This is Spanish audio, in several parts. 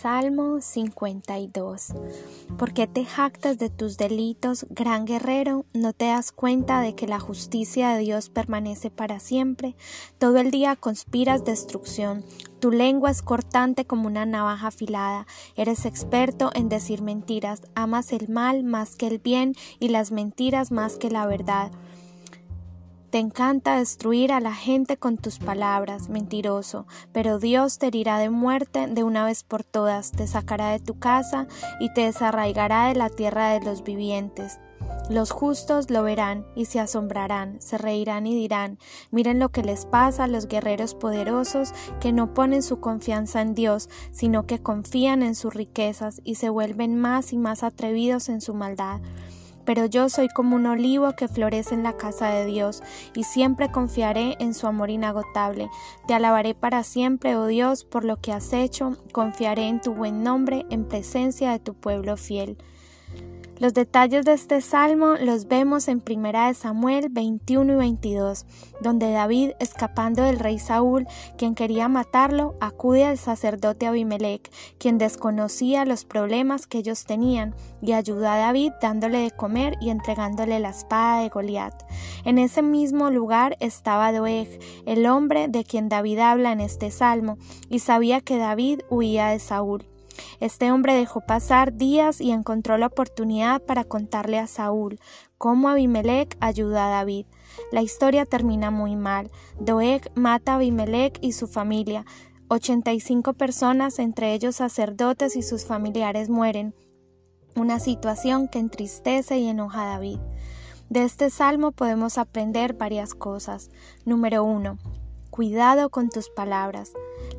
Salmo 52. ¿Por qué te jactas de tus delitos, gran guerrero? ¿No te das cuenta de que la justicia de Dios permanece para siempre? Todo el día conspiras destrucción. Tu lengua es cortante como una navaja afilada. Eres experto en decir mentiras. Amas el mal más que el bien y las mentiras más que la verdad. Te encanta destruir a la gente con tus palabras, mentiroso, pero Dios te herirá de muerte de una vez por todas, te sacará de tu casa y te desarraigará de la tierra de los vivientes. Los justos lo verán y se asombrarán, se reirán y dirán, miren lo que les pasa a los guerreros poderosos que no ponen su confianza en Dios, sino que confían en sus riquezas y se vuelven más y más atrevidos en su maldad pero yo soy como un olivo que florece en la casa de Dios, y siempre confiaré en su amor inagotable. Te alabaré para siempre, oh Dios, por lo que has hecho, confiaré en tu buen nombre en presencia de tu pueblo fiel. Los detalles de este salmo los vemos en 1 Samuel 21 y 22, donde David, escapando del rey Saúl, quien quería matarlo, acude al sacerdote Abimelech, quien desconocía los problemas que ellos tenían, y ayuda a David dándole de comer y entregándole la espada de Goliat. En ese mismo lugar estaba Doeg, el hombre de quien David habla en este salmo, y sabía que David huía de Saúl. Este hombre dejó pasar días y encontró la oportunidad para contarle a Saúl cómo Abimelech ayuda a David. La historia termina muy mal. Doeg mata a Abimelech y su familia. 85 personas, entre ellos sacerdotes y sus familiares, mueren. Una situación que entristece y enoja a David. De este salmo podemos aprender varias cosas. Número 1. Cuidado con tus palabras.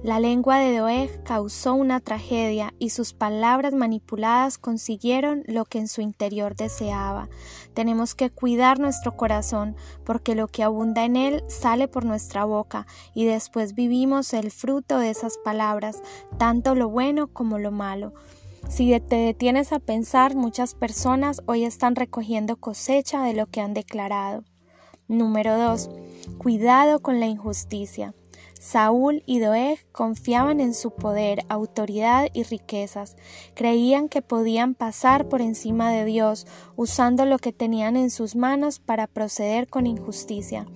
La lengua de Doeg causó una tragedia y sus palabras manipuladas consiguieron lo que en su interior deseaba. Tenemos que cuidar nuestro corazón porque lo que abunda en él sale por nuestra boca y después vivimos el fruto de esas palabras, tanto lo bueno como lo malo. Si te detienes a pensar, muchas personas hoy están recogiendo cosecha de lo que han declarado. Número 2. Cuidado con la injusticia. Saúl y Doeg confiaban en su poder, autoridad y riquezas. Creían que podían pasar por encima de Dios usando lo que tenían en sus manos para proceder con injusticia.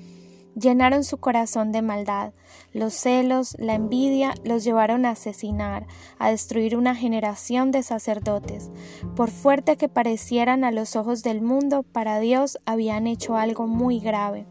Llenaron su corazón de maldad. Los celos, la envidia los llevaron a asesinar, a destruir una generación de sacerdotes. Por fuerte que parecieran a los ojos del mundo, para Dios habían hecho algo muy grave.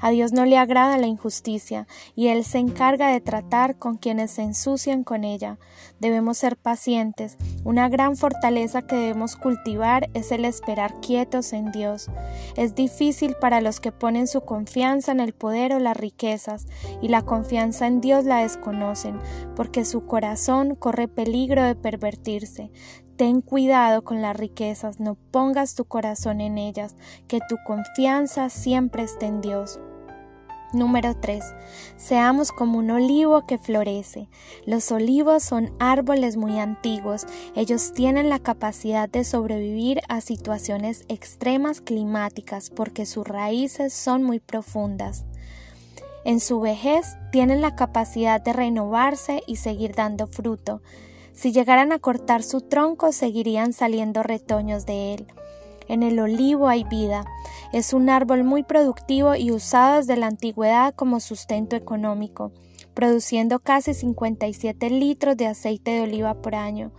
A Dios no le agrada la injusticia y Él se encarga de tratar con quienes se ensucian con ella. Debemos ser pacientes. Una gran fortaleza que debemos cultivar es el esperar quietos en Dios. Es difícil para los que ponen su confianza en el poder o las riquezas y la confianza en Dios la desconocen, porque su corazón corre peligro de pervertirse. Ten cuidado con las riquezas, no pongas tu corazón en ellas, que tu confianza siempre esté en Dios. Número 3. Seamos como un olivo que florece. Los olivos son árboles muy antiguos. Ellos tienen la capacidad de sobrevivir a situaciones extremas climáticas porque sus raíces son muy profundas. En su vejez tienen la capacidad de renovarse y seguir dando fruto. Si llegaran a cortar su tronco, seguirían saliendo retoños de él. En el olivo hay vida. Es un árbol muy productivo y usado desde la antigüedad como sustento económico, produciendo casi 57 litros de aceite de oliva por año.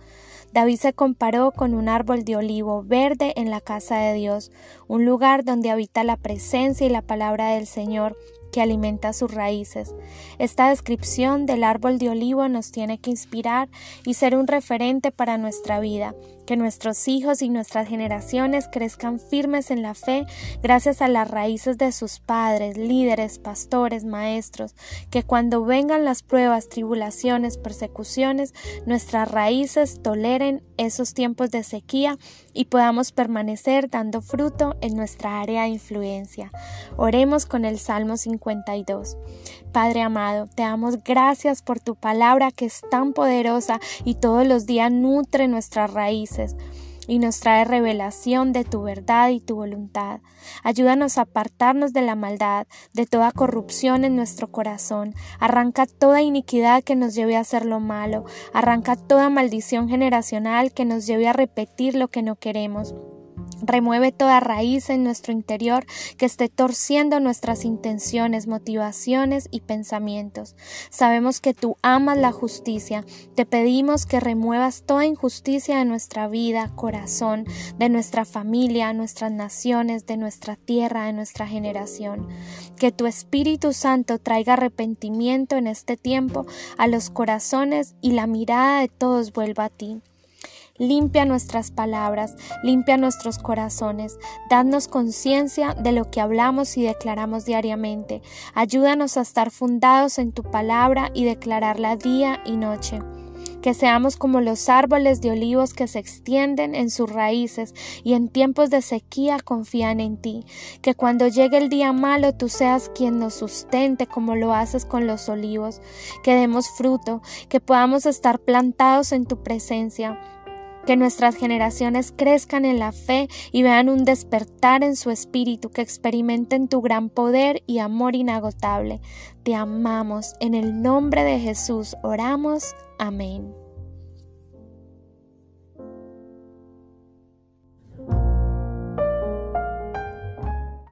David se comparó con un árbol de olivo verde en la casa de Dios, un lugar donde habita la presencia y la palabra del Señor, alimenta sus raíces. Esta descripción del árbol de olivo nos tiene que inspirar y ser un referente para nuestra vida, que nuestros hijos y nuestras generaciones crezcan firmes en la fe gracias a las raíces de sus padres, líderes, pastores, maestros, que cuando vengan las pruebas, tribulaciones, persecuciones, nuestras raíces toleren esos tiempos de sequía y podamos permanecer dando fruto en nuestra área de influencia. Oremos con el Salmo 52. Padre amado, te damos gracias por tu palabra que es tan poderosa y todos los días nutre nuestras raíces. Y nos trae revelación de tu verdad y tu voluntad. Ayúdanos a apartarnos de la maldad, de toda corrupción en nuestro corazón. Arranca toda iniquidad que nos lleve a hacer lo malo. Arranca toda maldición generacional que nos lleve a repetir lo que no queremos. Remueve toda raíz en nuestro interior que esté torciendo nuestras intenciones, motivaciones y pensamientos. Sabemos que tú amas la justicia. Te pedimos que remuevas toda injusticia de nuestra vida, corazón, de nuestra familia, nuestras naciones, de nuestra tierra, de nuestra generación. Que tu Espíritu Santo traiga arrepentimiento en este tiempo a los corazones y la mirada de todos vuelva a ti. Limpia nuestras palabras, limpia nuestros corazones, danos conciencia de lo que hablamos y declaramos diariamente. Ayúdanos a estar fundados en tu palabra y declararla día y noche. Que seamos como los árboles de olivos que se extienden en sus raíces y en tiempos de sequía confían en ti, que cuando llegue el día malo tú seas quien nos sustente como lo haces con los olivos, que demos fruto, que podamos estar plantados en tu presencia que nuestras generaciones crezcan en la fe y vean un despertar en su espíritu, que experimenten tu gran poder y amor inagotable. Te amamos. En el nombre de Jesús oramos. Amén.